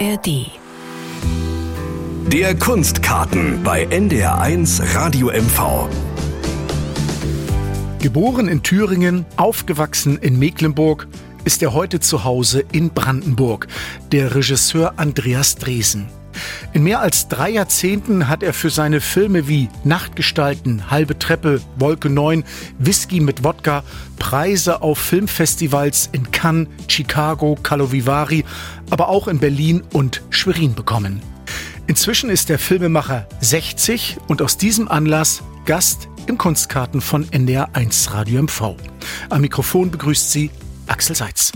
ARD. Der Kunstkarten bei NDR1 Radio MV. Geboren in Thüringen, aufgewachsen in Mecklenburg, ist er heute zu Hause in Brandenburg, der Regisseur Andreas Dresen. In mehr als drei Jahrzehnten hat er für seine Filme wie Nachtgestalten, Halbe Treppe, Wolke 9, Whisky mit Wodka Preise auf Filmfestivals in Cannes, Chicago, Kalovivari, aber auch in Berlin und Schwerin bekommen. Inzwischen ist der Filmemacher 60 und aus diesem Anlass Gast im Kunstkarten von NDR 1 Radio MV. Am Mikrofon begrüßt sie Axel Seitz.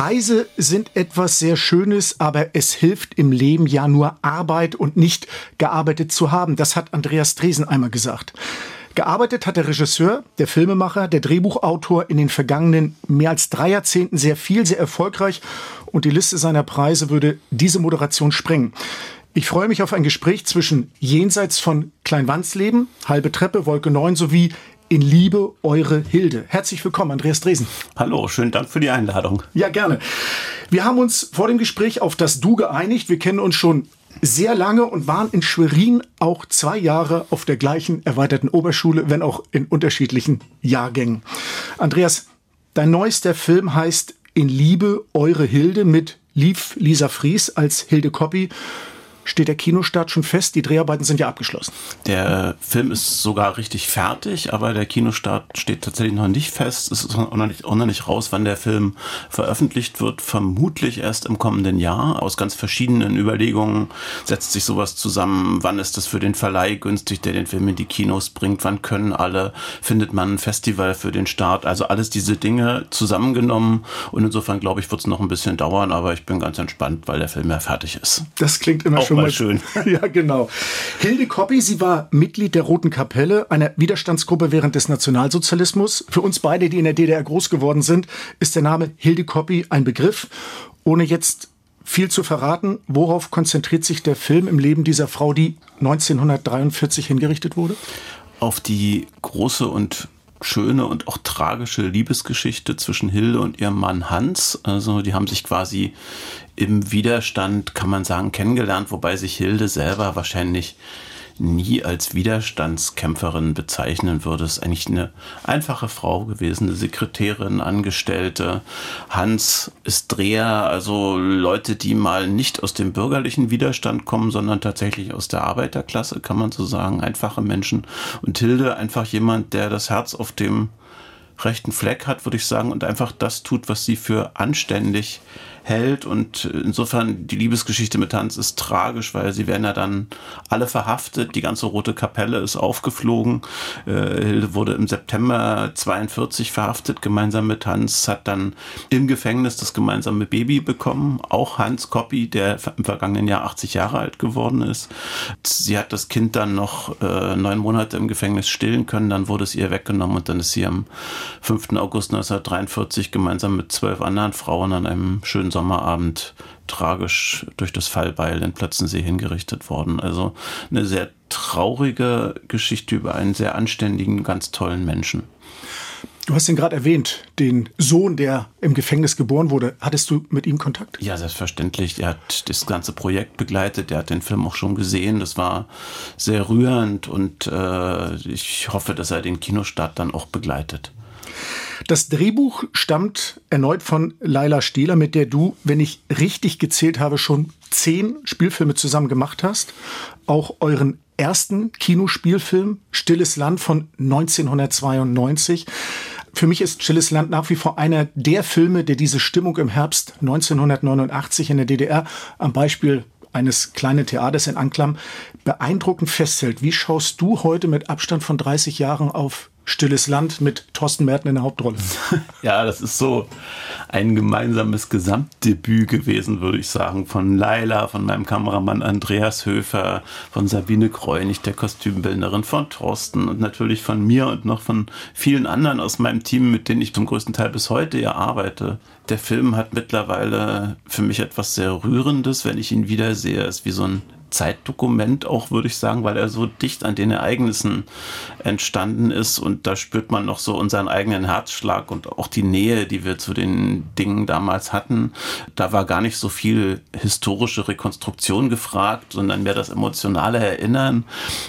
Preise sind etwas sehr Schönes, aber es hilft im Leben ja nur Arbeit und nicht gearbeitet zu haben. Das hat Andreas Dresen einmal gesagt. Gearbeitet hat der Regisseur, der Filmemacher, der Drehbuchautor in den vergangenen mehr als drei Jahrzehnten sehr viel, sehr erfolgreich und die Liste seiner Preise würde diese Moderation sprengen. Ich freue mich auf ein Gespräch zwischen jenseits von Kleinwandsleben, halbe Treppe, Wolke 9 sowie in Liebe eure Hilde. Herzlich willkommen, Andreas Dresen. Hallo, schönen Dank für die Einladung. Ja, gerne. Wir haben uns vor dem Gespräch auf das Du geeinigt. Wir kennen uns schon sehr lange und waren in Schwerin auch zwei Jahre auf der gleichen erweiterten Oberschule, wenn auch in unterschiedlichen Jahrgängen. Andreas, dein neuester Film heißt In Liebe eure Hilde mit Lief Lisa Fries als Hilde Koppi steht der Kinostart schon fest? Die Dreharbeiten sind ja abgeschlossen. Der Film ist sogar richtig fertig, aber der Kinostart steht tatsächlich noch nicht fest. Es ist auch noch nicht, auch noch nicht raus, wann der Film veröffentlicht wird. Vermutlich erst im kommenden Jahr. Aus ganz verschiedenen Überlegungen setzt sich sowas zusammen. Wann ist es für den Verleih günstig, der den Film in die Kinos bringt? Wann können alle? Findet man ein Festival für den Start? Also alles diese Dinge zusammengenommen. Und insofern glaube ich, wird es noch ein bisschen dauern, aber ich bin ganz entspannt, weil der Film ja fertig ist. Das klingt immer auch schon mal schön. ja, genau. Hilde Koppi, sie war Mitglied der Roten Kapelle, einer Widerstandsgruppe während des Nationalsozialismus. Für uns beide, die in der DDR groß geworden sind, ist der Name Hilde Koppi ein Begriff. Ohne jetzt viel zu verraten, worauf konzentriert sich der Film im Leben dieser Frau, die 1943 hingerichtet wurde? Auf die große und schöne und auch tragische Liebesgeschichte zwischen Hilde und ihrem Mann Hans. Also die haben sich quasi im Widerstand, kann man sagen, kennengelernt, wobei sich Hilde selber wahrscheinlich nie als Widerstandskämpferin bezeichnen würde. Es ist eigentlich eine einfache Frau gewesen, eine Sekretärin, Angestellte. Hans ist Dreher, also Leute, die mal nicht aus dem bürgerlichen Widerstand kommen, sondern tatsächlich aus der Arbeiterklasse, kann man so sagen. Einfache Menschen. Und Hilde einfach jemand, der das Herz auf dem rechten Fleck hat, würde ich sagen, und einfach das tut, was sie für anständig hält. Und insofern die Liebesgeschichte mit Hans ist tragisch, weil sie werden ja dann alle verhaftet. Die ganze Rote Kapelle ist aufgeflogen. Äh, Hilde wurde im September 42 verhaftet, gemeinsam mit Hans, hat dann im Gefängnis das gemeinsame Baby bekommen. Auch Hans Koppi, der im vergangenen Jahr 80 Jahre alt geworden ist. Sie hat das Kind dann noch äh, neun Monate im Gefängnis stillen können. Dann wurde es ihr weggenommen und dann ist sie am 5. August 1943 gemeinsam mit zwölf anderen Frauen an einem schönen Sommerabend tragisch durch das Fallbeil in Plötzensee hingerichtet worden. Also eine sehr traurige Geschichte über einen sehr anständigen, ganz tollen Menschen. Du hast ihn gerade erwähnt, den Sohn, der im Gefängnis geboren wurde. Hattest du mit ihm Kontakt? Ja, selbstverständlich. Er hat das ganze Projekt begleitet. Er hat den Film auch schon gesehen. Das war sehr rührend und äh, ich hoffe, dass er den Kinostart dann auch begleitet. Das Drehbuch stammt erneut von Laila Stehler, mit der du, wenn ich richtig gezählt habe, schon zehn Spielfilme zusammen gemacht hast. Auch euren ersten Kinospielfilm Stilles Land von 1992. Für mich ist Stilles Land nach wie vor einer der Filme, der diese Stimmung im Herbst 1989 in der DDR am Beispiel eines kleinen Theaters in Anklam beeindruckend festhält. Wie schaust du heute mit Abstand von 30 Jahren auf Stilles Land mit Thorsten Merten in der Hauptrolle. Ja, das ist so ein gemeinsames Gesamtdebüt gewesen, würde ich sagen. Von Laila, von meinem Kameramann Andreas Höfer, von Sabine Kreunig, der Kostümbildnerin, von Thorsten und natürlich von mir und noch von vielen anderen aus meinem Team, mit denen ich zum größten Teil bis heute ja arbeite. Der Film hat mittlerweile für mich etwas sehr Rührendes, wenn ich ihn wiedersehe. Es ist wie so ein Zeitdokument auch, würde ich sagen, weil er so dicht an den Ereignissen entstanden ist und da spürt man noch so unseren eigenen Herzschlag und auch die Nähe, die wir zu den Dingen damals hatten. Da war gar nicht so viel historische Rekonstruktion gefragt, sondern mehr das emotionale Erinnern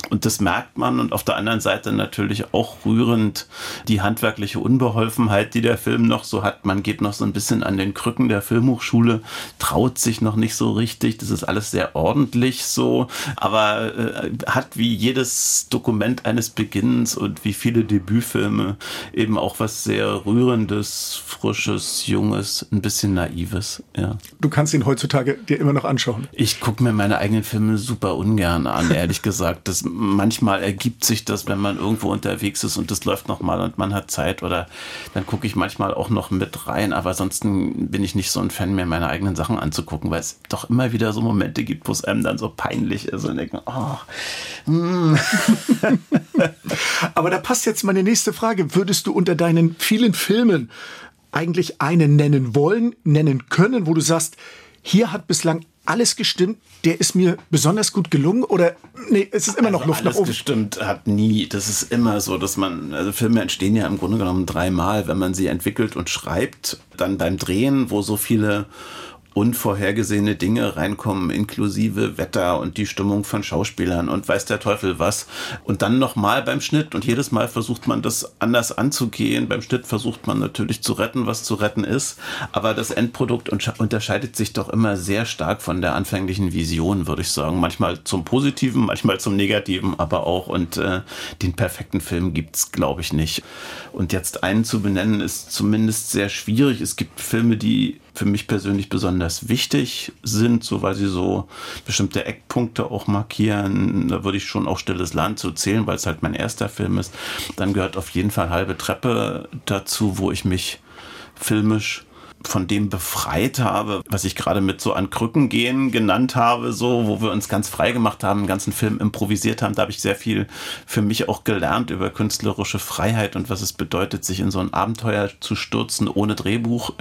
und das merkt man und auf der anderen Seite natürlich auch rührend die handwerkliche Unbeholfenheit, die der Film noch so hat. Man geht noch so ein bisschen an den Krücken der Filmhochschule, traut sich noch nicht so richtig. Das ist alles sehr ordentlich so, aber äh, hat wie jedes Dokument eines Beginnens und wie viele Debütfilme eben auch was sehr rührendes, frisches, junges, ein bisschen naives. Ja. Du kannst ihn heutzutage dir immer noch anschauen. Ich gucke mir meine eigenen Filme super ungern an, ehrlich gesagt. Das, manchmal ergibt sich das, wenn man irgendwo unterwegs ist und das läuft nochmal und man hat Zeit oder dann gucke ich manchmal auch noch mit rein, aber ansonsten bin ich nicht so ein Fan mehr, meine eigenen Sachen anzugucken, weil es doch immer wieder so Momente gibt, wo es einem dann so peinlich ist und denken, oh, mm. Aber da passt jetzt meine nächste Frage. Würdest du unter deinen vielen Filmen eigentlich einen nennen wollen, nennen können, wo du sagst, hier hat bislang alles gestimmt, der ist mir besonders gut gelungen oder nee, es ist immer also noch Luft nach oben. gestimmt hat nie, das ist immer so, dass man, also Filme entstehen ja im Grunde genommen dreimal, wenn man sie entwickelt und schreibt, dann beim Drehen, wo so viele unvorhergesehene Dinge reinkommen, inklusive Wetter und die Stimmung von Schauspielern und weiß der Teufel was. Und dann nochmal beim Schnitt und jedes Mal versucht man das anders anzugehen. Beim Schnitt versucht man natürlich zu retten, was zu retten ist. Aber das Endprodukt unterscheidet sich doch immer sehr stark von der anfänglichen Vision, würde ich sagen. Manchmal zum Positiven, manchmal zum Negativen, aber auch. Und äh, den perfekten Film gibt's, glaube ich, nicht. Und jetzt einen zu benennen, ist zumindest sehr schwierig. Es gibt Filme, die für mich persönlich besonders wichtig sind, so weil sie so bestimmte Eckpunkte auch markieren. Da würde ich schon auch Stilles Land zu zählen, weil es halt mein erster Film ist. Dann gehört auf jeden Fall halbe Treppe dazu, wo ich mich filmisch von dem befreit habe, was ich gerade mit so an Krücken gehen genannt habe, so, wo wir uns ganz frei gemacht haben, den ganzen Film improvisiert haben. Da habe ich sehr viel für mich auch gelernt über künstlerische Freiheit und was es bedeutet, sich in so ein Abenteuer zu stürzen ohne Drehbuch.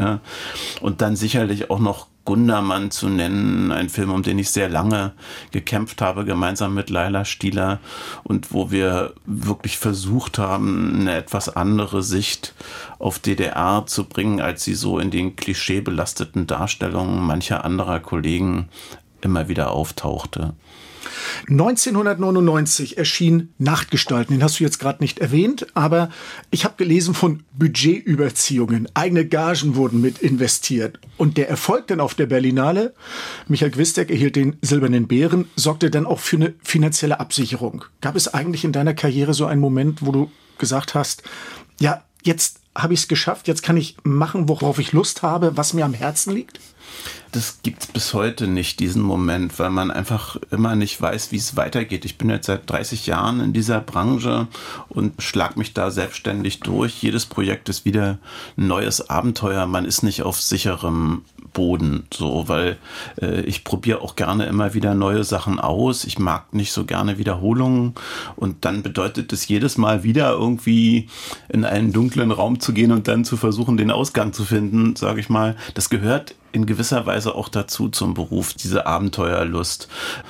Und dann sicherlich auch noch Gundermann zu nennen, ein Film, um den ich sehr lange gekämpft habe, gemeinsam mit Laila Stieler und wo wir wirklich versucht haben, eine etwas andere Sicht auf DDR zu bringen, als sie so in den klischeebelasteten Darstellungen mancher anderer Kollegen immer wieder auftauchte. 1999 erschien Nachtgestalten, den hast du jetzt gerade nicht erwähnt, aber ich habe gelesen von Budgetüberziehungen. Eigene Gagen wurden mit investiert. Und der Erfolg dann auf der Berlinale, Michael Gwistek erhielt den Silbernen Bären, sorgte dann auch für eine finanzielle Absicherung. Gab es eigentlich in deiner Karriere so einen Moment, wo du gesagt hast, ja, jetzt habe ich es geschafft, jetzt kann ich machen, worauf ich Lust habe, was mir am Herzen liegt? Das gibt es bis heute nicht, diesen Moment, weil man einfach immer nicht weiß, wie es weitergeht. Ich bin jetzt seit 30 Jahren in dieser Branche und schlag mich da selbstständig durch. Jedes Projekt ist wieder ein neues Abenteuer. Man ist nicht auf sicherem Boden, so, weil äh, ich probiere auch gerne immer wieder neue Sachen aus. Ich mag nicht so gerne Wiederholungen und dann bedeutet es jedes Mal wieder irgendwie in einen dunklen Raum zu gehen und dann zu versuchen, den Ausgang zu finden, sage ich mal. Das gehört in gewisser Weise auch dazu zum Beruf, diese Abenteuerlust.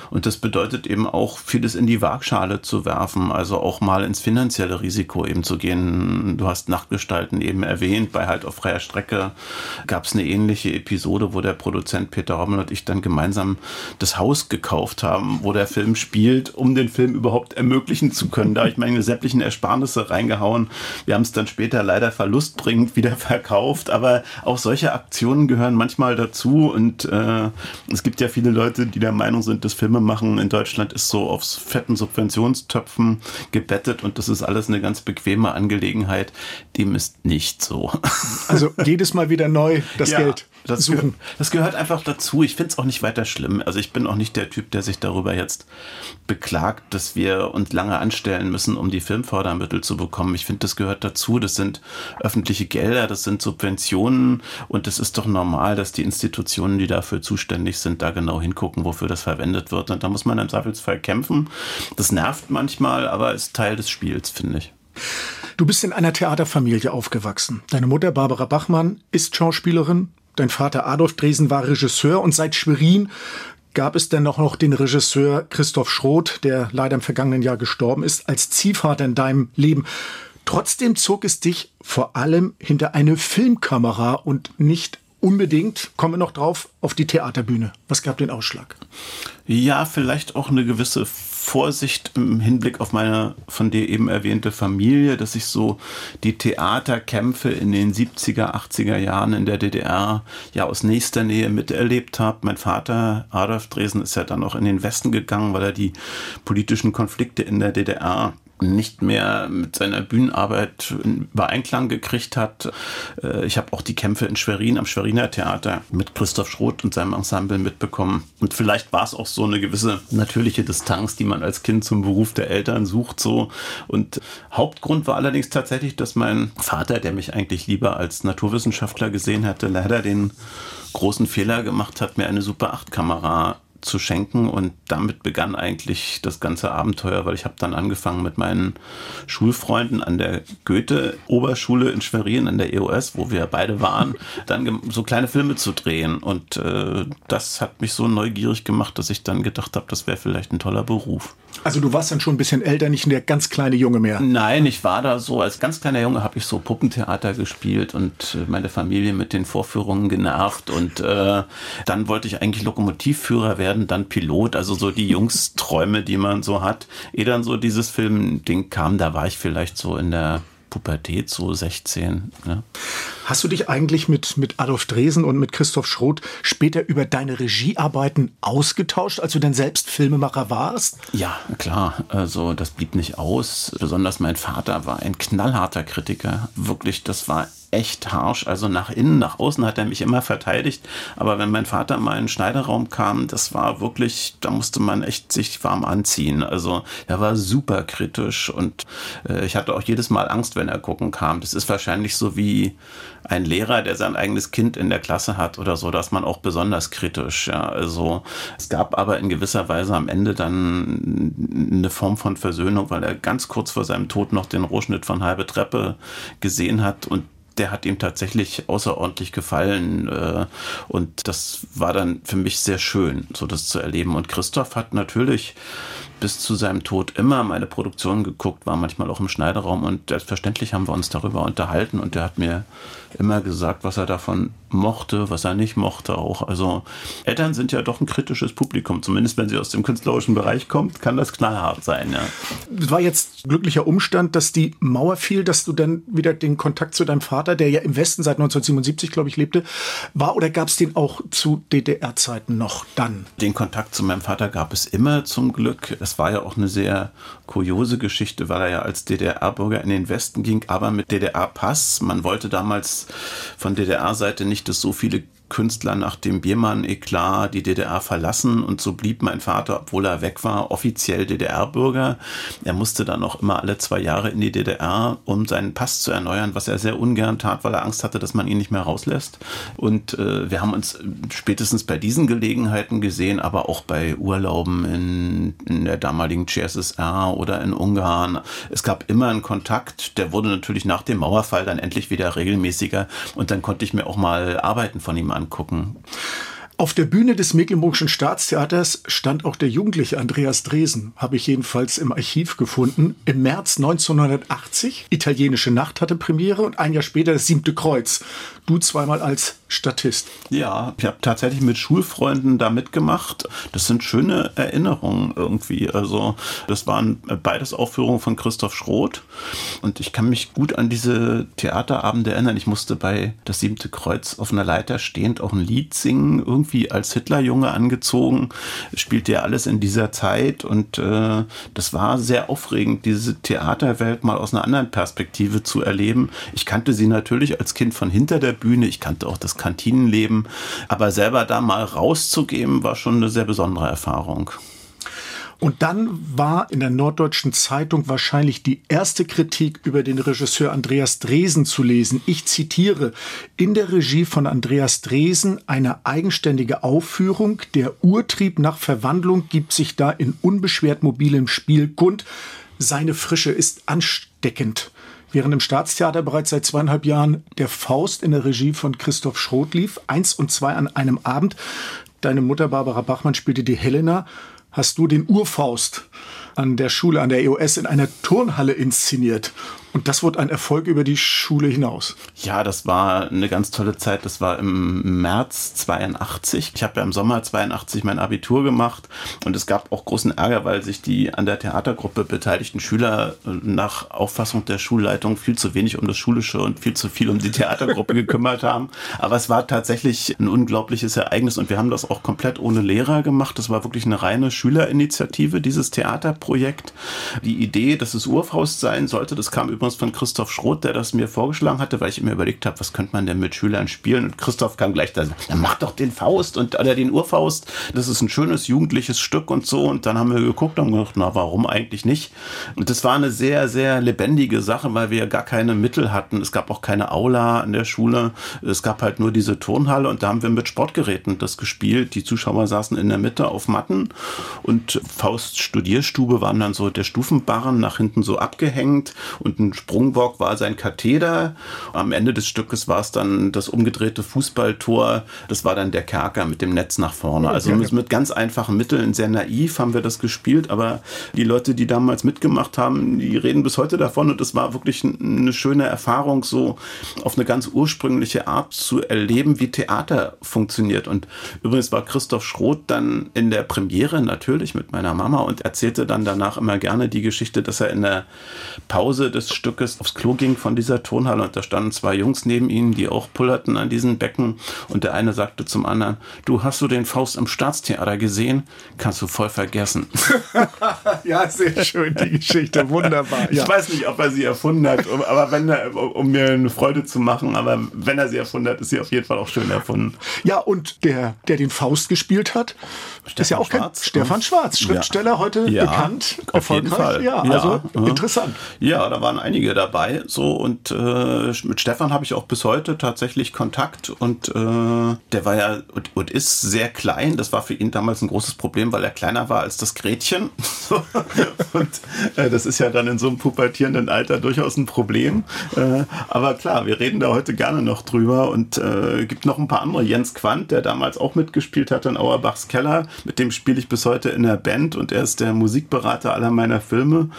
Und das bedeutet eben auch, vieles in die Waagschale zu werfen, also auch mal ins finanzielle Risiko eben zu gehen. Du hast Nachtgestalten eben erwähnt, bei Halt auf freier Strecke gab es eine ähnliche Episode, wo der Produzent Peter Rommel und ich dann gemeinsam das Haus gekauft haben, wo der Film spielt, um den Film überhaupt ermöglichen zu können. Da habe ich meine sämtlichen Ersparnisse reingehauen. Wir haben es dann später leider verlustbringend wieder verkauft, aber auch solche Aktionen gehören manchmal mal dazu und äh, es gibt ja viele Leute, die der Meinung sind, das Filmemachen in Deutschland ist so aufs fetten Subventionstöpfen gebettet und das ist alles eine ganz bequeme Angelegenheit. Dem ist nicht so. Also jedes Mal wieder neu das ja. Geld. Das, gehört, das gehört einfach dazu. Ich finde es auch nicht weiter schlimm. Also ich bin auch nicht der Typ, der sich darüber jetzt beklagt, dass wir uns lange anstellen müssen, um die Filmfördermittel zu bekommen. Ich finde, das gehört dazu. Das sind öffentliche Gelder, das sind Subventionen und es ist doch normal, dass die Institutionen, die dafür zuständig sind, da genau hingucken, wofür das verwendet wird. Und da muss man im Zweifelsfall kämpfen. Das nervt manchmal, aber ist Teil des Spiels, finde ich. Du bist in einer Theaterfamilie aufgewachsen. Deine Mutter Barbara Bachmann ist Schauspielerin, Dein Vater Adolf Dresen war Regisseur und seit Schwerin gab es denn noch den Regisseur Christoph Schroth, der leider im vergangenen Jahr gestorben ist, als Ziehvater in deinem Leben. Trotzdem zog es dich vor allem hinter eine Filmkamera und nicht unbedingt, kommen wir noch drauf, auf die Theaterbühne. Was gab den Ausschlag? Ja, vielleicht auch eine gewisse Vorsicht im Hinblick auf meine von dir eben erwähnte Familie, dass ich so die Theaterkämpfe in den 70er, 80er Jahren in der DDR ja aus nächster Nähe miterlebt habe. Mein Vater Adolf Dresen ist ja dann auch in den Westen gegangen, weil er die politischen Konflikte in der DDR nicht mehr mit seiner Bühnenarbeit in Übereinklang gekriegt hat. Äh, ich habe auch die Kämpfe in Schwerin am Schweriner Theater mit Christoph Schroth und seinem Ensemble mitbekommen. Und vielleicht war es auch so eine gewisse natürliche Distanz, die man als Kind zum Beruf der Eltern sucht. So. Und Hauptgrund war allerdings tatsächlich, dass mein Vater, der mich eigentlich lieber als Naturwissenschaftler gesehen hatte, leider den großen Fehler gemacht hat, mir eine Super 8 Kamera zu schenken und damit begann eigentlich das ganze Abenteuer, weil ich habe dann angefangen mit meinen Schulfreunden an der Goethe-Oberschule in Schwerin, an der EOS, wo wir beide waren, dann so kleine Filme zu drehen und äh, das hat mich so neugierig gemacht, dass ich dann gedacht habe, das wäre vielleicht ein toller Beruf. Also du warst dann schon ein bisschen älter, nicht der ganz kleine Junge mehr. Nein, ich war da so, als ganz kleiner Junge habe ich so Puppentheater gespielt und äh, meine Familie mit den Vorführungen genervt und äh, dann wollte ich eigentlich Lokomotivführer werden werden, dann Pilot, also so die Jungsträume, die man so hat. Ehe dann so dieses Filmding kam, da war ich vielleicht so in der Pubertät, so 16. Ne? Hast du dich eigentlich mit, mit Adolf Dresen und mit Christoph Schroth später über deine Regiearbeiten ausgetauscht, als du denn selbst Filmemacher warst? Ja, klar. Also das blieb nicht aus. Besonders mein Vater war ein knallharter Kritiker. Wirklich, das war echt harsch. Also nach innen, nach außen hat er mich immer verteidigt. Aber wenn mein Vater mal in den Schneiderraum kam, das war wirklich, da musste man echt sich warm anziehen. Also er war super kritisch und äh, ich hatte auch jedes Mal Angst, wenn er gucken kam. Das ist wahrscheinlich so wie ein Lehrer, der sein eigenes Kind in der Klasse hat oder so, dass man auch besonders kritisch. Ja. Also es gab aber in gewisser Weise am Ende dann eine Form von Versöhnung, weil er ganz kurz vor seinem Tod noch den Rohschnitt von halbe Treppe gesehen hat und der hat ihm tatsächlich außerordentlich gefallen. Äh, und das war dann für mich sehr schön, so das zu erleben. Und Christoph hat natürlich bis zu seinem Tod immer meine Produktion geguckt, war manchmal auch im Schneideraum und selbstverständlich haben wir uns darüber unterhalten und der hat mir immer gesagt, was er davon mochte, was er nicht mochte auch. Also Eltern sind ja doch ein kritisches Publikum, zumindest wenn sie aus dem künstlerischen Bereich kommt, kann das knallhart sein, ja. Es war jetzt glücklicher Umstand, dass die Mauer fiel, dass du dann wieder den Kontakt zu deinem Vater, der ja im Westen seit 1977, glaube ich, lebte, war oder gab es den auch zu DDR-Zeiten noch dann? Den Kontakt zu meinem Vater gab es immer zum Glück. Es war ja auch eine sehr kuriose Geschichte, weil er ja als DDR-Bürger in den Westen ging, aber mit DDR-Pass. Man wollte damals von DDR-Seite nicht, dass so viele Künstler nach dem Biermann-Eklat die DDR verlassen und so blieb mein Vater, obwohl er weg war, offiziell DDR-Bürger. Er musste dann auch immer alle zwei Jahre in die DDR, um seinen Pass zu erneuern, was er sehr ungern tat, weil er Angst hatte, dass man ihn nicht mehr rauslässt. Und äh, wir haben uns spätestens bei diesen Gelegenheiten gesehen, aber auch bei Urlauben in, in der damaligen CSSR oder in Ungarn. Es gab immer einen Kontakt, der wurde natürlich nach dem Mauerfall dann endlich wieder regelmäßiger und dann konnte ich mir auch mal Arbeiten von ihm anschauen angucken. Auf der Bühne des Mecklenburgischen Staatstheaters stand auch der jugendliche Andreas Dresen, habe ich jedenfalls im Archiv gefunden. Im März 1980, Italienische Nacht hatte Premiere und ein Jahr später das Siebte Kreuz. Du zweimal als Statist. Ja, ich habe tatsächlich mit Schulfreunden da mitgemacht. Das sind schöne Erinnerungen irgendwie. Also das waren beides Aufführungen von Christoph Schroth und ich kann mich gut an diese Theaterabende erinnern. Ich musste bei Das Siebte Kreuz auf einer Leiter stehend auch ein Lied singen irgendwie als Hitlerjunge angezogen, spielte ja alles in dieser Zeit und äh, das war sehr aufregend, diese Theaterwelt mal aus einer anderen Perspektive zu erleben. Ich kannte sie natürlich als Kind von hinter der Bühne, ich kannte auch das Kantinenleben, aber selber da mal rauszugehen, war schon eine sehr besondere Erfahrung. Und dann war in der Norddeutschen Zeitung wahrscheinlich die erste Kritik über den Regisseur Andreas Dresen zu lesen. Ich zitiere, in der Regie von Andreas Dresen eine eigenständige Aufführung. Der Urtrieb nach Verwandlung gibt sich da in unbeschwert mobilem Spiel kund. Seine Frische ist ansteckend. Während im Staatstheater bereits seit zweieinhalb Jahren der Faust in der Regie von Christoph Schroth lief, eins und zwei an einem Abend, deine Mutter Barbara Bachmann spielte die Helena, hast du den Urfaust an der Schule, an der EOS in einer Turnhalle inszeniert. Und das wurde ein Erfolg über die Schule hinaus. Ja, das war eine ganz tolle Zeit. Das war im März 82. Ich habe ja im Sommer 82 mein Abitur gemacht und es gab auch großen Ärger, weil sich die an der Theatergruppe beteiligten Schüler nach Auffassung der Schulleitung viel zu wenig um das Schulische und viel zu viel um die Theatergruppe gekümmert haben. Aber es war tatsächlich ein unglaubliches Ereignis und wir haben das auch komplett ohne Lehrer gemacht. Das war wirklich eine reine Schülerinitiative, dieses Theaterprojekt. Die Idee, dass es Urfaust sein sollte, das kam übrigens von Christoph Schroth, der das mir vorgeschlagen hatte, weil ich mir überlegt habe, was könnte man denn mit Schülern spielen? Und Christoph kam gleich da, dann mach doch den Faust und oder den Urfaust. Das ist ein schönes jugendliches Stück und so. Und dann haben wir geguckt und gedacht, na, warum eigentlich nicht? Und das war eine sehr, sehr lebendige Sache, weil wir gar keine Mittel hatten. Es gab auch keine Aula an der Schule. Es gab halt nur diese Turnhalle und da haben wir mit Sportgeräten das gespielt. Die Zuschauer saßen in der Mitte auf Matten und Faust Studierstube waren dann so der Stufenbarren nach hinten so abgehängt und ein Sprungbock war sein Katheder. Am Ende des Stückes war es dann das umgedrehte Fußballtor. Das war dann der Kerker mit dem Netz nach vorne. Also mit, mit ganz einfachen Mitteln, sehr naiv haben wir das gespielt. Aber die Leute, die damals mitgemacht haben, die reden bis heute davon. Und es war wirklich eine schöne Erfahrung, so auf eine ganz ursprüngliche Art zu erleben, wie Theater funktioniert. Und übrigens war Christoph Schroth dann in der Premiere natürlich mit meiner Mama und erzählte dann danach immer gerne die Geschichte, dass er in der Pause des Stückes aufs Klo ging von dieser Turnhalle und da standen zwei Jungs neben ihm, die auch pullerten an diesen Becken und der eine sagte zum anderen, du hast du den Faust im Staatstheater gesehen? Kannst du voll vergessen. ja, sehr schön, die Geschichte, wunderbar. Ja. Ich weiß nicht, ob er sie erfunden hat, aber wenn er, um mir eine Freude zu machen, aber wenn er sie erfunden hat, ist sie auf jeden Fall auch schön erfunden. Ja, und der, der den Faust gespielt hat, Stefan ist ja auch Schwarz. Kein, Stefan Schwarz, Schriftsteller, ja. heute ja, bekannt, erfolgreich. Ja, also ja. interessant. Ja, da waren einige dabei. So und äh, mit Stefan habe ich auch bis heute tatsächlich Kontakt und äh, der war ja und, und, ist sehr klein. Das war für ihn damals ein großes Problem, weil er kleiner war als das Gretchen. und äh, das ist ja dann in so einem pubertierenden Alter durchaus ein Problem. Äh, aber klar, wir reden da heute gerne noch drüber und äh, gibt noch ein paar andere. Jens Quandt, der damals auch mitgespielt hat in Auerbachs Keller, mit dem spiele ich bis heute in der Band und er ist der Musikberater aller meiner Filme.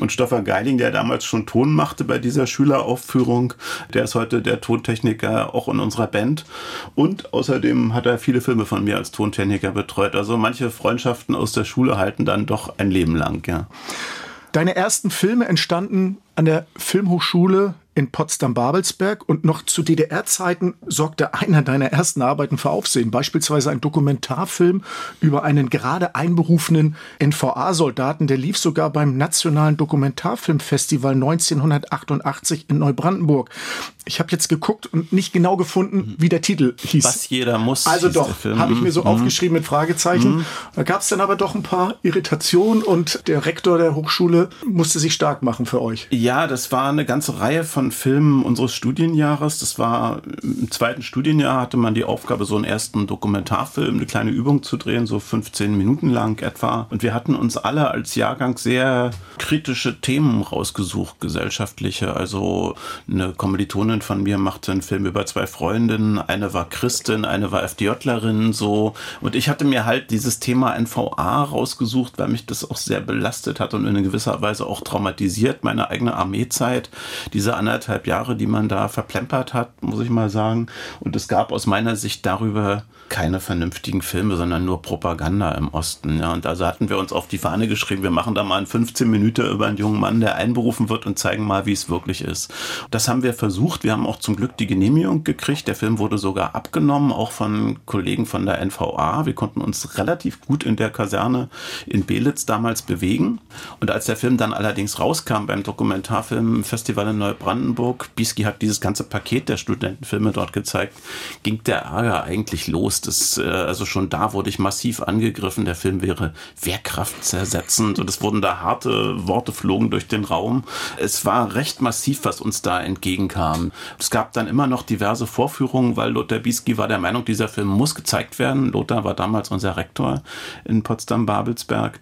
Und Stoffer Geiling, der damals schon Ton machte bei dieser Schüleraufführung, der ist heute der Tontechniker auch in unserer Band. Und außerdem hat er viele Filme von mir als Tontechniker betreut. Also manche Freundschaften aus der Schule halten dann doch ein Leben lang, ja. Deine ersten Filme entstanden an der Filmhochschule in Potsdam-Babelsberg und noch zu DDR-Zeiten sorgte einer deiner ersten Arbeiten für Aufsehen, beispielsweise ein Dokumentarfilm über einen gerade einberufenen NVA-Soldaten, der lief sogar beim Nationalen Dokumentarfilmfestival 1988 in Neubrandenburg. Ich habe jetzt geguckt und nicht genau gefunden, wie der Titel hieß. Was jeder muss. Also doch, habe ich mir so mhm. aufgeschrieben mit Fragezeichen. Mhm. Da gab es dann aber doch ein paar Irritationen und der Rektor der Hochschule musste sich stark machen für euch. Ja, das war eine ganze Reihe von Filmen unseres Studienjahres. Das war im zweiten Studienjahr hatte man die Aufgabe, so einen ersten Dokumentarfilm, eine kleine Übung zu drehen, so 15 Minuten lang etwa. Und wir hatten uns alle als Jahrgang sehr kritische Themen rausgesucht, gesellschaftliche. Also eine Kommilitonin von mir machte einen Film über zwei Freundinnen. Eine war Christin, eine war FDJlerin, so. Und ich hatte mir halt dieses Thema NVA rausgesucht, weil mich das auch sehr belastet hat und in gewisser Weise auch traumatisiert, meine eigene Armeezeit. Diese anderthalb Jahre, die man da verplempert hat, muss ich mal sagen. Und es gab aus meiner Sicht darüber keine vernünftigen Filme, sondern nur Propaganda im Osten. Ja, und also hatten wir uns auf die Fahne geschrieben, wir machen da mal einen 15 Minuten über einen jungen Mann, der einberufen wird und zeigen mal, wie es wirklich ist. Das haben wir versucht. Wir haben auch zum Glück die Genehmigung gekriegt. Der Film wurde sogar abgenommen, auch von Kollegen von der NVA. Wir konnten uns relativ gut in der Kaserne in Belitz damals bewegen. Und als der Film dann allerdings rauskam beim Dokumentarfilmfestival in Neubrandenburg, Bieski hat dieses ganze Paket der Studentenfilme dort gezeigt, ging der Ärger eigentlich los. Das, äh, also schon da wurde ich massiv angegriffen. Der Film wäre wehrkraftzersetzend und es wurden da harte Worte flogen durch den Raum. Es war recht massiv, was uns da entgegenkam. Es gab dann immer noch diverse Vorführungen, weil Lothar Bieski war der Meinung, dieser Film muss gezeigt werden. Lothar war damals unser Rektor in Potsdam-Babelsberg.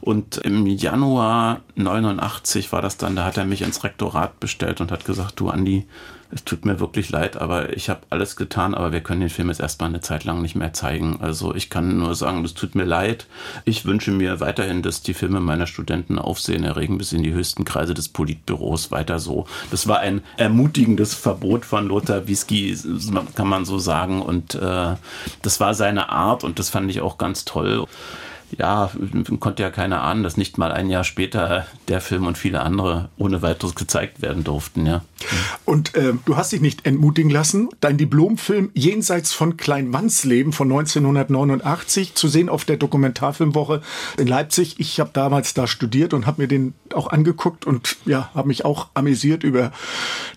Und im Januar 89 war das dann, da hat er mich ins Rektorat bestellt und hat gesagt, du Andi, es tut mir wirklich leid, aber ich habe alles getan, aber wir können den Film jetzt erstmal eine Zeit lang nicht mehr zeigen. Also ich kann nur sagen, das tut mir leid. Ich wünsche mir weiterhin, dass die Filme meiner Studenten Aufsehen erregen bis in die höchsten Kreise des Politbüros. Weiter so. Das war ein ermutigendes Verbot von Lothar Wieski, kann man so sagen. Und äh, das war seine Art und das fand ich auch ganz toll ja, konnte ja keiner ahnen, dass nicht mal ein Jahr später der Film und viele andere ohne weiteres gezeigt werden durften, ja. Und äh, du hast dich nicht entmutigen lassen. Dein Diplomfilm Jenseits von Kleinwandsleben von 1989 zu sehen auf der Dokumentarfilmwoche in Leipzig. Ich habe damals da studiert und habe mir den auch angeguckt und ja, habe mich auch amüsiert über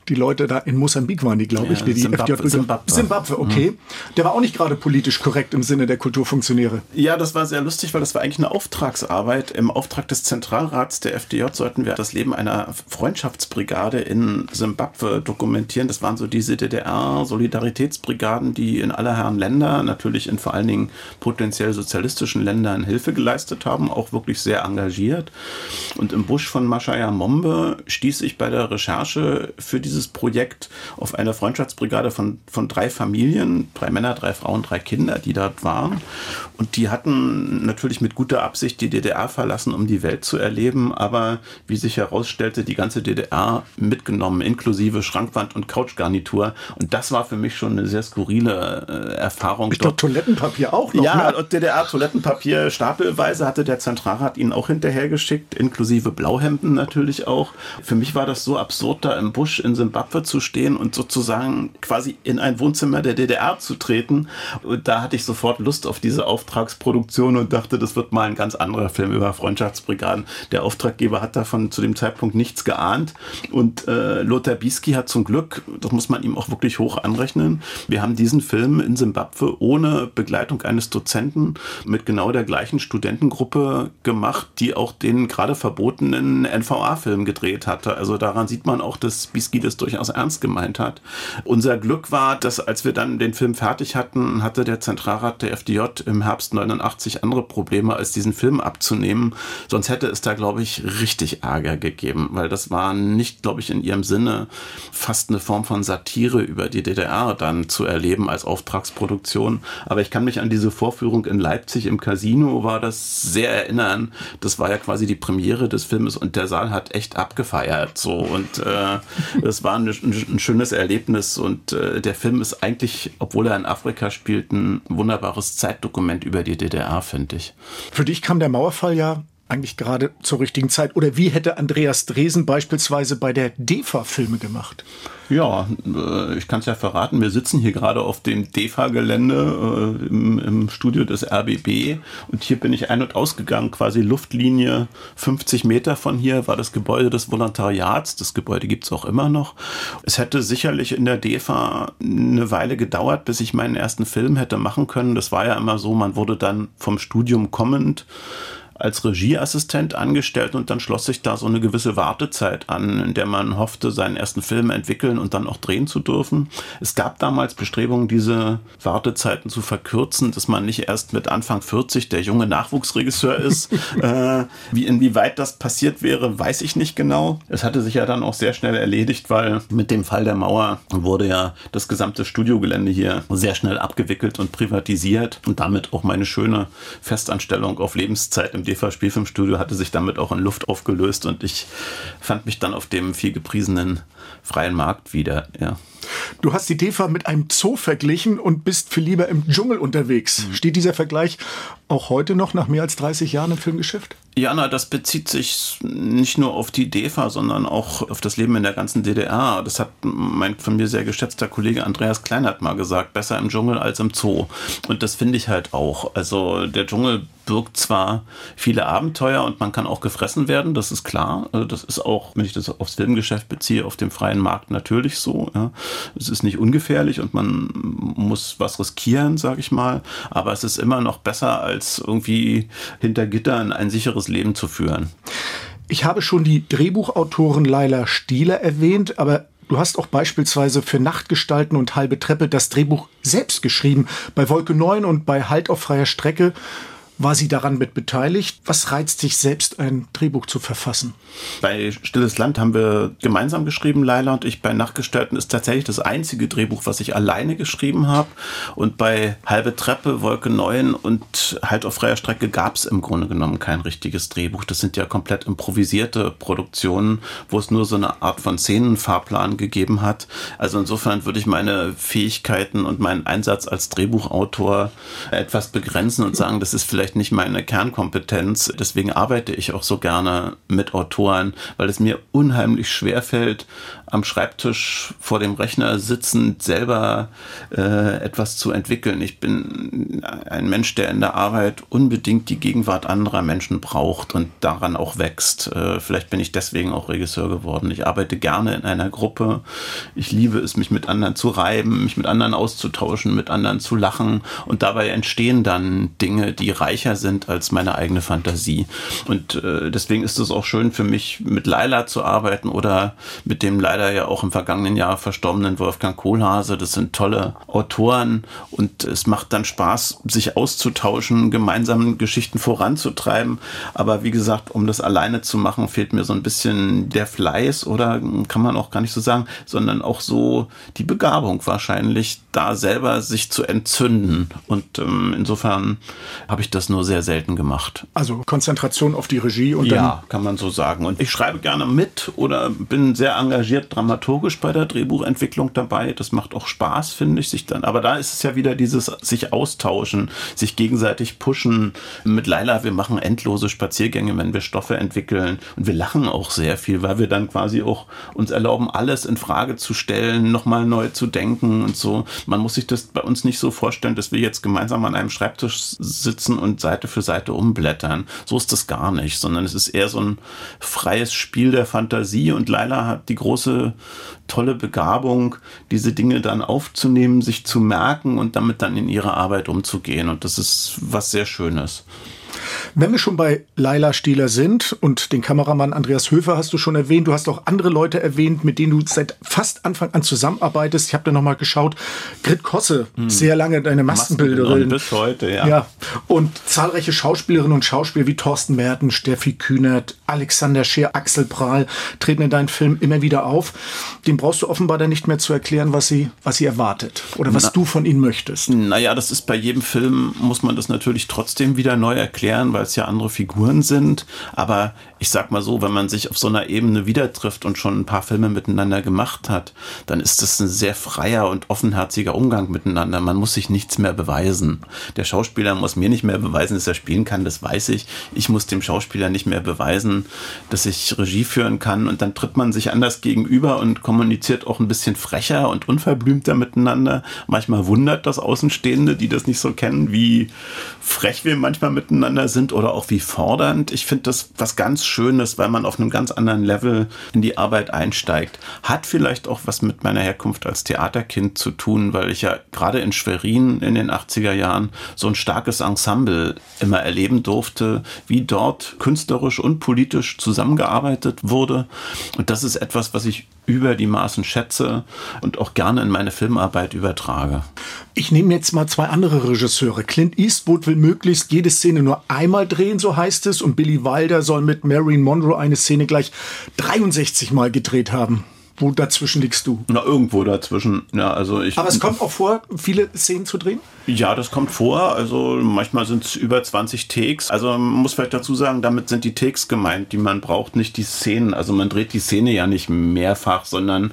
die Leute da in Mosambik waren die, glaube ich, ja, die, die Zimbabwe, Zimbabwe. Zimbabwe, okay. Mhm. Der war auch nicht gerade politisch korrekt im Sinne der Kulturfunktionäre. Ja, das war sehr lustig, weil das war eigentlich eine Auftragsarbeit. Im Auftrag des Zentralrats der FDJ sollten wir das Leben einer Freundschaftsbrigade in Simbabwe dokumentieren. Das waren so diese DDR-Solidaritätsbrigaden, die in aller Herren Länder, natürlich in vor allen Dingen potenziell sozialistischen Ländern Hilfe geleistet haben, auch wirklich sehr engagiert. Und im Busch von Mashaya Mombe stieß ich bei der Recherche für dieses Projekt auf eine Freundschaftsbrigade von, von drei Familien, drei Männer, drei Frauen, drei Kinder, die dort waren. Und die hatten natürlich natürlich mit guter Absicht die DDR verlassen, um die Welt zu erleben, aber wie sich herausstellte, die ganze DDR mitgenommen, inklusive Schrankwand und Couchgarnitur. Und das war für mich schon eine sehr skurrile äh, Erfahrung. Ich glaube, Toilettenpapier auch noch. Ja, ne? und DDR-Toilettenpapier stapelweise hatte der Zentralrat ihnen auch hinterhergeschickt, inklusive Blauhemden natürlich auch. Für mich war das so absurd, da im Busch in Simbabwe zu stehen und sozusagen quasi in ein Wohnzimmer der DDR zu treten. Und da hatte ich sofort Lust auf diese Auftragsproduktion und dachte, das wird mal ein ganz anderer Film über Freundschaftsbrigaden. Der Auftraggeber hat davon zu dem Zeitpunkt nichts geahnt. Und äh, Lothar Bieski hat zum Glück, das muss man ihm auch wirklich hoch anrechnen, wir haben diesen Film in Simbabwe ohne Begleitung eines Dozenten mit genau der gleichen Studentengruppe gemacht, die auch den gerade verbotenen NVA-Film gedreht hatte. Also daran sieht man auch, dass Bieski das durchaus ernst gemeint hat. Unser Glück war, dass als wir dann den Film fertig hatten, hatte der Zentralrat der FDJ im Herbst 89 andere Probleme Probleme, als diesen Film abzunehmen. Sonst hätte es da, glaube ich, richtig Ärger gegeben, weil das war nicht, glaube ich, in ihrem Sinne fast eine Form von Satire über die DDR dann zu erleben als Auftragsproduktion. Aber ich kann mich an diese Vorführung in Leipzig im Casino war das sehr erinnern. Das war ja quasi die Premiere des Filmes und der Saal hat echt abgefeiert. So und äh, das war ein, ein, schönes Erlebnis und äh, der Film ist eigentlich, obwohl er in Afrika spielt, ein wunderbares Zeitdokument über die DDR, finde ich. Für dich kam der Mauerfall ja eigentlich gerade zur richtigen Zeit. Oder wie hätte Andreas Dresen beispielsweise bei der DEFA Filme gemacht? Ja, äh, ich kann es ja verraten. Wir sitzen hier gerade auf dem DEFA-Gelände äh, im, im, Studio des RBB und hier bin ich ein- und ausgegangen, quasi Luftlinie 50 Meter von hier war das Gebäude des Volontariats. Das Gebäude gibt es auch immer noch. Es hätte sicherlich in der DEFA eine Weile gedauert, bis ich meinen ersten Film hätte machen können. Das war ja immer so, man wurde dann vom Studium kommend als Regieassistent angestellt und dann schloss sich da so eine gewisse Wartezeit an, in der man hoffte, seinen ersten Film entwickeln und dann auch drehen zu dürfen. Es gab damals Bestrebungen, diese Wartezeiten zu verkürzen, dass man nicht erst mit Anfang 40 der junge Nachwuchsregisseur ist. äh, wie inwieweit das passiert wäre, weiß ich nicht genau. Es hatte sich ja dann auch sehr schnell erledigt, weil mit dem Fall der Mauer wurde ja das gesamte Studiogelände hier sehr schnell abgewickelt und privatisiert und damit auch meine schöne Festanstellung auf Lebenszeit im DEFA Spielfilmstudio hatte sich damit auch in Luft aufgelöst und ich fand mich dann auf dem viel gepriesenen freien Markt wieder, ja. Du hast die DEFA mit einem Zoo verglichen und bist viel lieber im Dschungel unterwegs. Mhm. Steht dieser Vergleich auch heute noch nach mehr als 30 Jahren im Filmgeschäft? Ja, na, das bezieht sich nicht nur auf die DEFA, sondern auch auf das Leben in der ganzen DDR. Das hat mein von mir sehr geschätzter Kollege Andreas Kleinert mal gesagt, besser im Dschungel als im Zoo. Und das finde ich halt auch. Also der Dschungel birgt zwar viele Abenteuer und man kann auch gefressen werden, das ist klar. Also das ist auch, wenn ich das aufs Filmgeschäft beziehe, auf dem freien Markt natürlich so. Ja. Es ist nicht ungefährlich und man muss was riskieren, sage ich mal. Aber es ist immer noch besser, als irgendwie hinter Gittern ein sicheres Leben zu führen. Ich habe schon die Drehbuchautorin Laila Stieler erwähnt, aber Du hast auch beispielsweise für Nachtgestalten und halbe Treppe das Drehbuch selbst geschrieben. Bei Wolke 9 und bei Halt auf freier Strecke war sie daran mit beteiligt. Was reizt dich selbst, ein Drehbuch zu verfassen? Bei Stilles Land haben wir gemeinsam geschrieben, Laila und ich. Bei Nachtgestalten ist tatsächlich das einzige Drehbuch, was ich alleine geschrieben habe. Und bei Halbe Treppe, Wolke 9 und Halt auf freier Strecke gab es im Grunde genommen kein richtiges Drehbuch. Das sind ja komplett improvisierte Produktionen, wo es nur so eine Art von Szenenfahrplan gegeben hat. Also insofern würde ich meine Fähigkeiten und meinen Einsatz als Drehbuchautor etwas begrenzen und sagen, das ist vielleicht nicht meine Kernkompetenz. Deswegen arbeite ich auch so gerne mit Autoren, weil es mir unheimlich schwer fällt, am Schreibtisch vor dem Rechner sitzend selber äh, etwas zu entwickeln. Ich bin ein Mensch, der in der Arbeit unbedingt die Gegenwart anderer Menschen braucht und daran auch wächst. Äh, vielleicht bin ich deswegen auch Regisseur geworden. Ich arbeite gerne in einer Gruppe. Ich liebe es, mich mit anderen zu reiben, mich mit anderen auszutauschen, mit anderen zu lachen und dabei entstehen dann Dinge, die reicher sind als meine eigene Fantasie. Und äh, deswegen ist es auch schön für mich, mit Laila zu arbeiten oder mit dem Laila leider ja auch im vergangenen Jahr verstorbenen Wolfgang Kohlhase. Das sind tolle Autoren und es macht dann Spaß, sich auszutauschen, gemeinsam Geschichten voranzutreiben. Aber wie gesagt, um das alleine zu machen, fehlt mir so ein bisschen der Fleiß oder kann man auch gar nicht so sagen, sondern auch so die Begabung wahrscheinlich, da selber sich zu entzünden. Und ähm, insofern habe ich das nur sehr selten gemacht. Also Konzentration auf die Regie und ja, kann man so sagen. Und ich schreibe gerne mit oder bin sehr engagiert dramaturgisch bei der Drehbuchentwicklung dabei. Das macht auch Spaß, finde ich, sich dann. Aber da ist es ja wieder dieses sich austauschen, sich gegenseitig pushen. Mit Laila, wir machen endlose Spaziergänge, wenn wir Stoffe entwickeln. Und wir lachen auch sehr viel, weil wir dann quasi auch uns erlauben, alles in Frage zu stellen, nochmal neu zu denken und so. Man muss sich das bei uns nicht so vorstellen, dass wir jetzt gemeinsam an einem Schreibtisch sitzen und Seite für Seite umblättern. So ist das gar nicht, sondern es ist eher so ein freies Spiel der Fantasie und Laila hat die große tolle, Begabung, diese Dinge dann aufzunehmen, sich zu merken und damit dann in ihre Arbeit umzugehen. Und das ist was sehr Schönes. Wenn wir schon bei Laila Stieler sind und den Kameramann Andreas Höfer hast du schon erwähnt, du hast auch andere Leute erwähnt, mit denen du seit fast Anfang an zusammenarbeitest. Ich habe da nochmal geschaut. Grit Kosse, hm. sehr lange deine Maskenbilderin. Bis heute, ja. ja. Und zahlreiche Schauspielerinnen und Schauspieler wie Thorsten Merten, Steffi Kühnert, Alexander Scheer, Axel Prahl treten in deinen Film immer wieder auf. Dem brauchst du offenbar dann nicht mehr zu erklären, was sie, was sie erwartet oder was Na, du von ihnen möchtest. Naja, das ist bei jedem Film, muss man das natürlich trotzdem wieder neu erklären, weil es ja andere Figuren sind. Aber ich sag mal so, wenn man sich auf so einer Ebene wieder trifft und schon ein paar Filme miteinander gemacht hat, dann ist das ein sehr freier und offenherziger Umgang miteinander. Man muss sich nichts mehr beweisen. Der Schauspieler muss mir nicht mehr beweisen, dass er spielen kann, das weiß ich. Ich muss dem Schauspieler nicht mehr beweisen, dass ich Regie führen kann. Und dann tritt man sich anders gegenüber und kommuniziert auch ein bisschen frecher und unverblümter miteinander. Manchmal wundert das Außenstehende, die das nicht so kennen, wie frech wir manchmal miteinander sind oder auch wie fordernd. Ich finde das was ganz Schönes, weil man auf einem ganz anderen Level in die Arbeit einsteigt. Hat vielleicht auch was mit meiner Herkunft als Theaterkind zu tun, weil ich ja gerade in Schwerin in den 80er Jahren so ein starkes Ensemble immer erleben durfte, wie dort künstlerisch und politisch zusammengearbeitet wurde. Und das ist etwas, was ich über die Maßen schätze und auch gerne in meine Filmarbeit übertrage. Ich nehme jetzt mal zwei andere Regisseure. Clint Eastwood will möglichst jede Szene nur einmal drehen, so heißt es, und Billy Wilder soll mit Marilyn Monroe eine Szene gleich 63 Mal gedreht haben. Wo dazwischen liegst du? Na, irgendwo dazwischen. Ja, also ich. Aber es kommt auch vor, viele Szenen zu drehen? Ja, das kommt vor. Also manchmal sind es über 20 Takes. Also man muss vielleicht dazu sagen, damit sind die Takes gemeint, die man braucht, nicht die Szenen. Also man dreht die Szene ja nicht mehrfach, sondern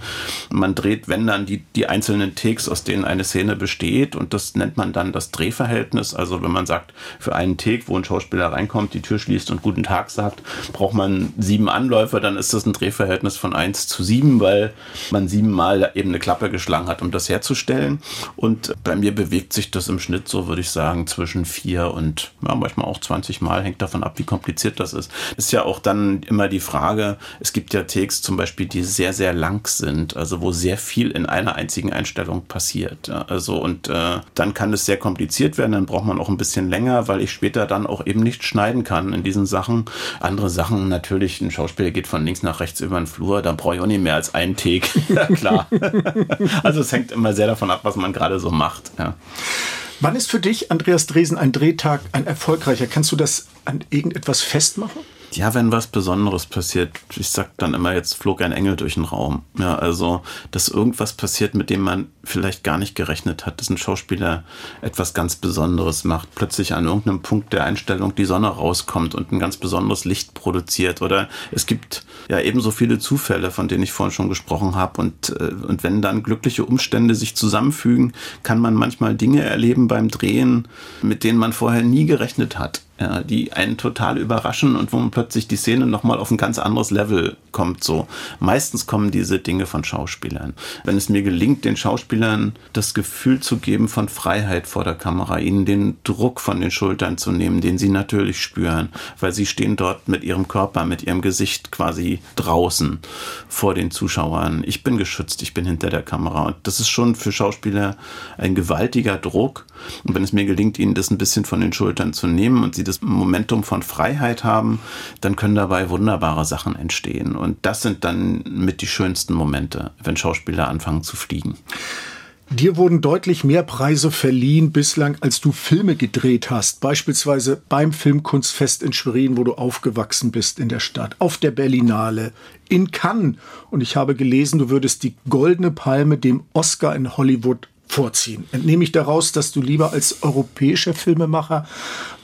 man dreht, wenn dann die, die einzelnen Takes, aus denen eine Szene besteht. Und das nennt man dann das Drehverhältnis. Also wenn man sagt, für einen Take, wo ein Schauspieler reinkommt, die Tür schließt und guten Tag sagt, braucht man sieben Anläufe, dann ist das ein Drehverhältnis von 1 zu 7, weil weil man siebenmal eben eine Klappe geschlagen hat, um das herzustellen. Und bei mir bewegt sich das im Schnitt so, würde ich sagen, zwischen vier und ja, manchmal auch 20 Mal, hängt davon ab, wie kompliziert das ist. Ist ja auch dann immer die Frage, es gibt ja Takes zum Beispiel, die sehr, sehr lang sind, also wo sehr viel in einer einzigen Einstellung passiert. Also und äh, dann kann es sehr kompliziert werden, dann braucht man auch ein bisschen länger, weil ich später dann auch eben nicht schneiden kann in diesen Sachen. Andere Sachen natürlich, ein Schauspieler geht von links nach rechts über den Flur, da brauche ich auch nicht mehr als ein einen ja, klar. also es hängt immer sehr davon ab, was man gerade so macht. Ja. Wann ist für dich, Andreas Dresen, ein Drehtag ein erfolgreicher? Kannst du das an irgendetwas festmachen? Ja, wenn was Besonderes passiert, ich sag dann immer, jetzt flog ein Engel durch den Raum. Ja, also, dass irgendwas passiert, mit dem man vielleicht gar nicht gerechnet hat, dass ein Schauspieler etwas ganz Besonderes macht, plötzlich an irgendeinem Punkt der Einstellung die Sonne rauskommt und ein ganz besonderes Licht produziert. Oder es gibt ja ebenso viele Zufälle, von denen ich vorhin schon gesprochen habe. Und, äh, und wenn dann glückliche Umstände sich zusammenfügen, kann man manchmal Dinge erleben beim Drehen, mit denen man vorher nie gerechnet hat ja, die einen total überraschen und wo man plötzlich die Szene nochmal auf ein ganz anderes Level kommt. So meistens kommen diese Dinge von Schauspielern. Wenn es mir gelingt, den Schauspielern das Gefühl zu geben von Freiheit vor der Kamera, ihnen den Druck von den Schultern zu nehmen, den sie natürlich spüren, weil sie stehen dort mit ihrem Körper, mit ihrem Gesicht quasi draußen vor den Zuschauern. Ich bin geschützt, ich bin hinter der Kamera und das ist schon für Schauspieler ein gewaltiger Druck. Und wenn es mir gelingt, ihnen das ein bisschen von den Schultern zu nehmen und sie das Momentum von Freiheit haben, dann können dabei wunderbare Sachen entstehen. Und das sind dann mit die schönsten Momente, wenn Schauspieler anfangen zu fliegen. Dir wurden deutlich mehr Preise verliehen bislang, als du Filme gedreht hast. Beispielsweise beim Filmkunstfest in Schwerin, wo du aufgewachsen bist in der Stadt, auf der Berlinale, in Cannes. Und ich habe gelesen, du würdest die Goldene Palme dem Oscar in Hollywood vorziehen. Entnehme ich daraus, dass du lieber als europäischer Filmemacher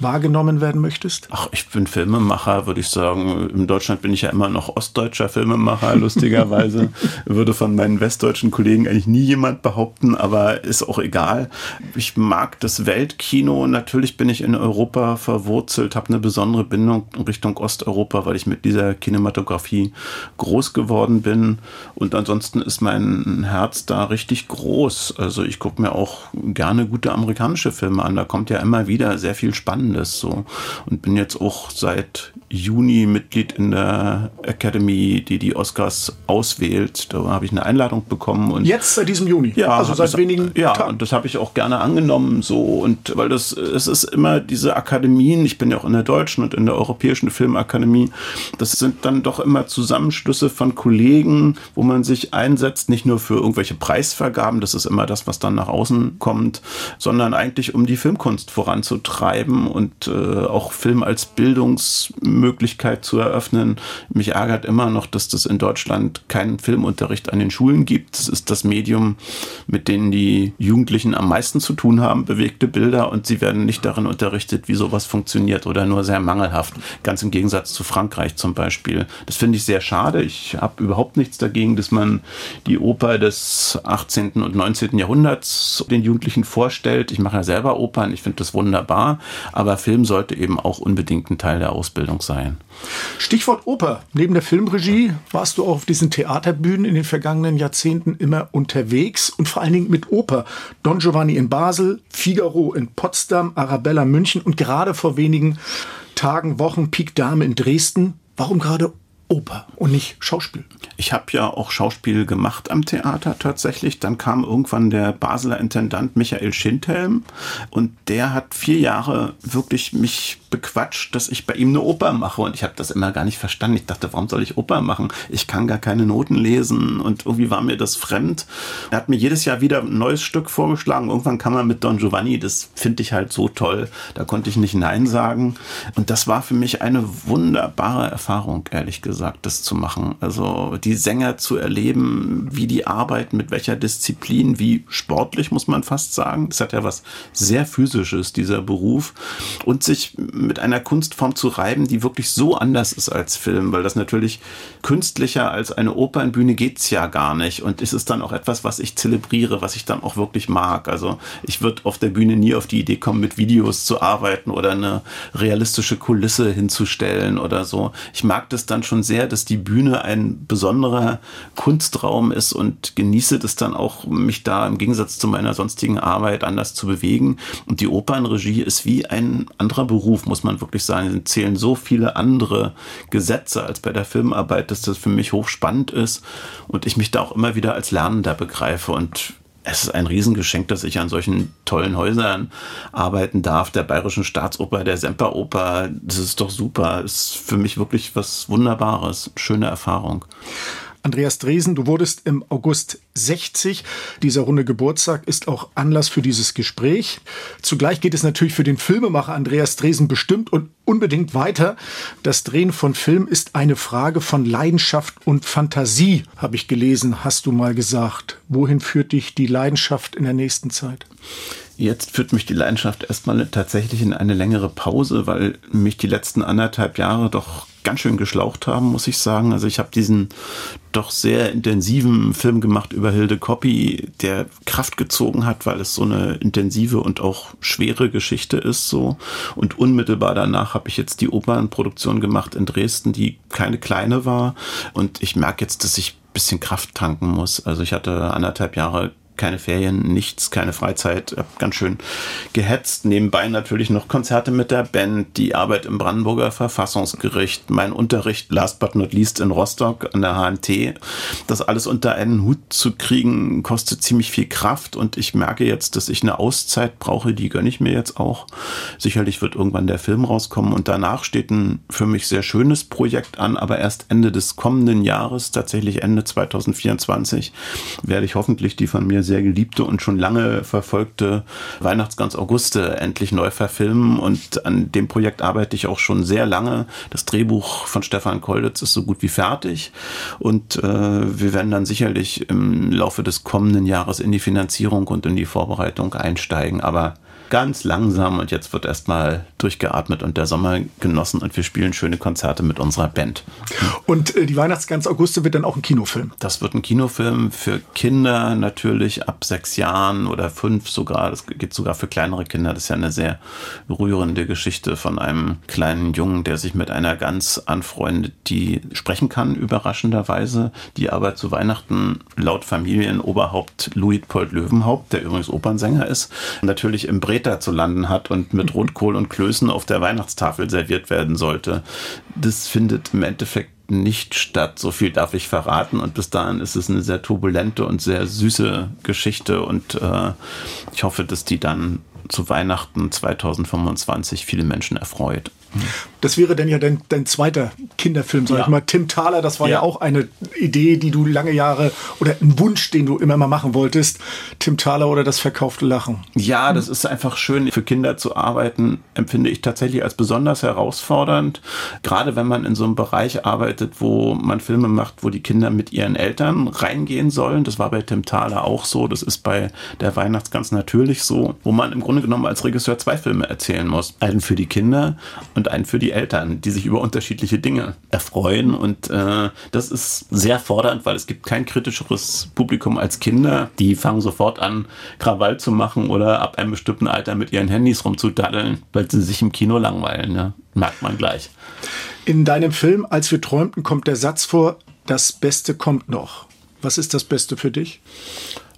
wahrgenommen werden möchtest? Ach, ich bin Filmemacher, würde ich sagen. In Deutschland bin ich ja immer noch ostdeutscher Filmemacher, lustigerweise. würde von meinen westdeutschen Kollegen eigentlich nie jemand behaupten, aber ist auch egal. Ich mag das Weltkino. Natürlich bin ich in Europa verwurzelt, habe eine besondere Bindung Richtung Osteuropa, weil ich mit dieser Kinematografie groß geworden bin. Und ansonsten ist mein Herz da richtig groß. Also ich gucke mir auch gerne gute amerikanische Filme an. Da kommt ja immer wieder sehr viel Spannendes so. Und bin jetzt auch seit Juni Mitglied in der Academy, die die Oscars auswählt. Da habe ich eine Einladung bekommen. Und jetzt seit diesem Juni? Ja, also seit wenigen Ja, Tagen. und das habe ich auch gerne angenommen so. Und weil das, es ist immer diese Akademien, ich bin ja auch in der deutschen und in der europäischen Filmakademie, das sind dann doch immer Zusammenschlüsse von Kollegen, wo man sich einsetzt, nicht nur für irgendwelche Preisvergaben, das ist immer das, was dann nach außen kommt, sondern eigentlich um die Filmkunst voranzutreiben und äh, auch Film als Bildungsmöglichkeit zu eröffnen. Mich ärgert immer noch, dass das in Deutschland keinen Filmunterricht an den Schulen gibt. Das ist das Medium, mit dem die Jugendlichen am meisten zu tun haben, bewegte Bilder und sie werden nicht darin unterrichtet, wie sowas funktioniert oder nur sehr mangelhaft. Ganz im Gegensatz zu Frankreich zum Beispiel. Das finde ich sehr schade. Ich habe überhaupt nichts dagegen, dass man die Oper des 18. und 19. Jahrhunderts Jahrhunderts den Jugendlichen vorstellt. Ich mache ja selber Opern, ich finde das wunderbar, aber Film sollte eben auch unbedingt ein Teil der Ausbildung sein. Stichwort Oper. Neben der Filmregie warst du auch auf diesen Theaterbühnen in den vergangenen Jahrzehnten immer unterwegs und vor allen Dingen mit Oper. Don Giovanni in Basel, Figaro in Potsdam, Arabella München und gerade vor wenigen Tagen, Wochen Pik Dame in Dresden. Warum gerade Oper und nicht Schauspiel. Ich habe ja auch Schauspiel gemacht am Theater tatsächlich. Dann kam irgendwann der Basler Intendant Michael Schindhelm und der hat vier Jahre wirklich mich bequatscht, dass ich bei ihm eine Oper mache und ich habe das immer gar nicht verstanden. Ich dachte, warum soll ich Oper machen? Ich kann gar keine Noten lesen und irgendwie war mir das fremd. Er hat mir jedes Jahr wieder ein neues Stück vorgeschlagen. Irgendwann kam er mit Don Giovanni, das finde ich halt so toll. Da konnte ich nicht Nein sagen und das war für mich eine wunderbare Erfahrung, ehrlich gesagt gesagt, das zu machen. Also die Sänger zu erleben, wie die arbeiten, mit welcher Disziplin, wie sportlich muss man fast sagen. Das hat ja was sehr physisches, dieser Beruf. Und sich mit einer Kunstform zu reiben, die wirklich so anders ist als Film, weil das natürlich künstlicher als eine Opernbühne geht's ja gar nicht. Und es ist dann auch etwas, was ich zelebriere, was ich dann auch wirklich mag. Also ich würde auf der Bühne nie auf die Idee kommen, mit Videos zu arbeiten oder eine realistische Kulisse hinzustellen oder so. Ich mag das dann schon sehr, dass die Bühne ein besonderer Kunstraum ist und genieße das dann auch, mich da im Gegensatz zu meiner sonstigen Arbeit anders zu bewegen. Und die Opernregie ist wie ein anderer Beruf, muss man wirklich sagen. Es zählen so viele andere Gesetze als bei der Filmarbeit, dass das für mich hochspannend ist und ich mich da auch immer wieder als Lernender begreife und es ist ein Riesengeschenk, dass ich an solchen tollen Häusern arbeiten darf, der Bayerischen Staatsoper, der Semperoper. Das ist doch super. Das ist für mich wirklich was Wunderbares. Schöne Erfahrung. Andreas Dresen, du wurdest im August 60. Dieser runde Geburtstag ist auch Anlass für dieses Gespräch. Zugleich geht es natürlich für den Filmemacher Andreas Dresen bestimmt und unbedingt weiter. Das Drehen von Film ist eine Frage von Leidenschaft und Fantasie, habe ich gelesen, hast du mal gesagt. Wohin führt dich die Leidenschaft in der nächsten Zeit? Jetzt führt mich die Leidenschaft erstmal tatsächlich in eine längere Pause, weil mich die letzten anderthalb Jahre doch ganz schön geschlaucht haben, muss ich sagen. Also ich habe diesen doch sehr intensiven Film gemacht über Hilde Coppi, der Kraft gezogen hat, weil es so eine intensive und auch schwere Geschichte ist so. Und unmittelbar danach habe ich jetzt die Opernproduktion gemacht in Dresden, die keine kleine war. Und ich merke jetzt, dass ich bisschen Kraft tanken muss. Also ich hatte anderthalb Jahre keine Ferien, nichts, keine Freizeit, hab ganz schön gehetzt. Nebenbei natürlich noch Konzerte mit der Band, die Arbeit im Brandenburger Verfassungsgericht, mein Unterricht, last but not least in Rostock an der HNT. Das alles unter einen Hut zu kriegen, kostet ziemlich viel Kraft und ich merke jetzt, dass ich eine Auszeit brauche, die gönne ich mir jetzt auch. Sicherlich wird irgendwann der Film rauskommen und danach steht ein für mich sehr schönes Projekt an, aber erst Ende des kommenden Jahres, tatsächlich Ende 2024, werde ich hoffentlich die von mir sehr geliebte und schon lange verfolgte Weihnachtsgans Auguste endlich neu verfilmen. Und an dem Projekt arbeite ich auch schon sehr lange. Das Drehbuch von Stefan Kolditz ist so gut wie fertig. Und äh, wir werden dann sicherlich im Laufe des kommenden Jahres in die Finanzierung und in die Vorbereitung einsteigen. Aber ganz langsam und jetzt wird erstmal durchgeatmet und der Sommer genossen und wir spielen schöne Konzerte mit unserer Band. Und äh, die Weihnachtsgans Auguste wird dann auch ein Kinofilm? Das wird ein Kinofilm für Kinder natürlich ab sechs Jahren oder fünf sogar. Das geht sogar für kleinere Kinder. Das ist ja eine sehr rührende Geschichte von einem kleinen Jungen, der sich mit einer Gans anfreundet, die sprechen kann, überraschenderweise, die aber zu Weihnachten laut Familienoberhaupt Luitpold Löwenhaupt, der übrigens Opernsänger ist, natürlich im Brett Breta zu landen hat und mit Rotkohl und Klößen auf der Weihnachtstafel serviert werden sollte. Das findet im Endeffekt nicht statt. So viel darf ich verraten. Und bis dahin ist es eine sehr turbulente und sehr süße Geschichte. Und äh, ich hoffe, dass die dann zu Weihnachten 2025 viele Menschen erfreut. Das wäre dann ja dein, dein zweiter Kinderfilm, sag ja. ich mal. Tim Thaler, das war ja. ja. auch eine Idee, die du lange Jahre oder ein Wunsch, den du immer mal machen wolltest. Tim Thaler oder das verkaufte Lachen. Ja, das ist einfach schön. Für Kinder zu arbeiten, empfinde ich tatsächlich als besonders herausfordernd. Gerade wenn man in so einem Bereich arbeitet, wo man Filme macht, wo die Kinder mit ihren Eltern reingehen sollen. Das war bei Tim Thaler auch so. Das ist bei der Weihnachtsgans natürlich so, wo man im Grunde genommen als Regisseur zwei Filme erzählen muss. Einen für die Kinder und einen für die Eltern, die sich über unterschiedliche Dinge erfreuen. Und äh, das ist sehr fordernd, weil es gibt kein kritischeres Publikum als Kinder. Die fangen sofort an, Krawall zu machen oder ab einem bestimmten Alter mit ihren Handys rumzudaddeln, weil sie sich im Kino langweilen. Ja? Merkt man gleich. In deinem Film Als wir träumten kommt der Satz vor, das Beste kommt noch. Was ist das Beste für dich?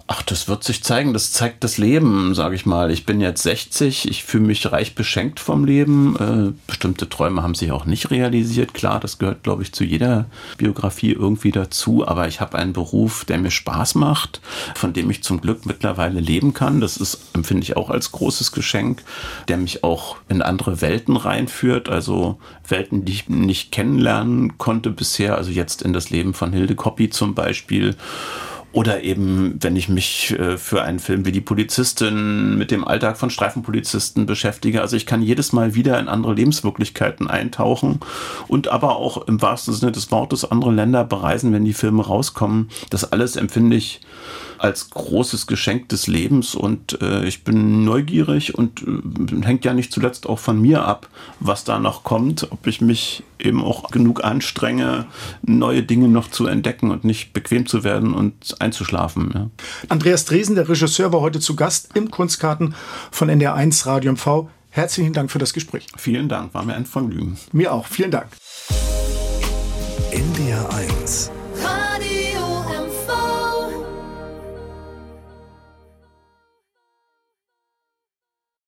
Ach, das wird sich zeigen. Das zeigt das Leben, sage ich mal. Ich bin jetzt 60, ich fühle mich reich beschenkt vom Leben. Äh, bestimmte Träume haben sich auch nicht realisiert. Klar, das gehört, glaube ich, zu jeder Biografie irgendwie dazu. Aber ich habe einen Beruf, der mir Spaß macht, von dem ich zum Glück mittlerweile leben kann. Das ist, empfinde ich auch als großes Geschenk, der mich auch in andere Welten reinführt. Also Welten, die ich nicht kennenlernen konnte bisher. Also jetzt in das Leben von Hilde Koppi zum Beispiel oder eben, wenn ich mich äh, für einen Film wie die Polizistin mit dem Alltag von Streifenpolizisten beschäftige. Also ich kann jedes Mal wieder in andere Lebenswirklichkeiten eintauchen und aber auch im wahrsten Sinne des Wortes andere Länder bereisen, wenn die Filme rauskommen. Das alles empfinde ich als großes Geschenk des Lebens und äh, ich bin neugierig und äh, hängt ja nicht zuletzt auch von mir ab, was da noch kommt, ob ich mich eben auch genug anstrenge, neue Dinge noch zu entdecken und nicht bequem zu werden und einzuschlafen. Ja. Andreas Dresen, der Regisseur, war heute zu Gast im Kunstkarten von NDR1 Radio MV. Herzlichen Dank für das Gespräch. Vielen Dank, war mir ein Vergnügen. Mir auch, vielen Dank. NDR1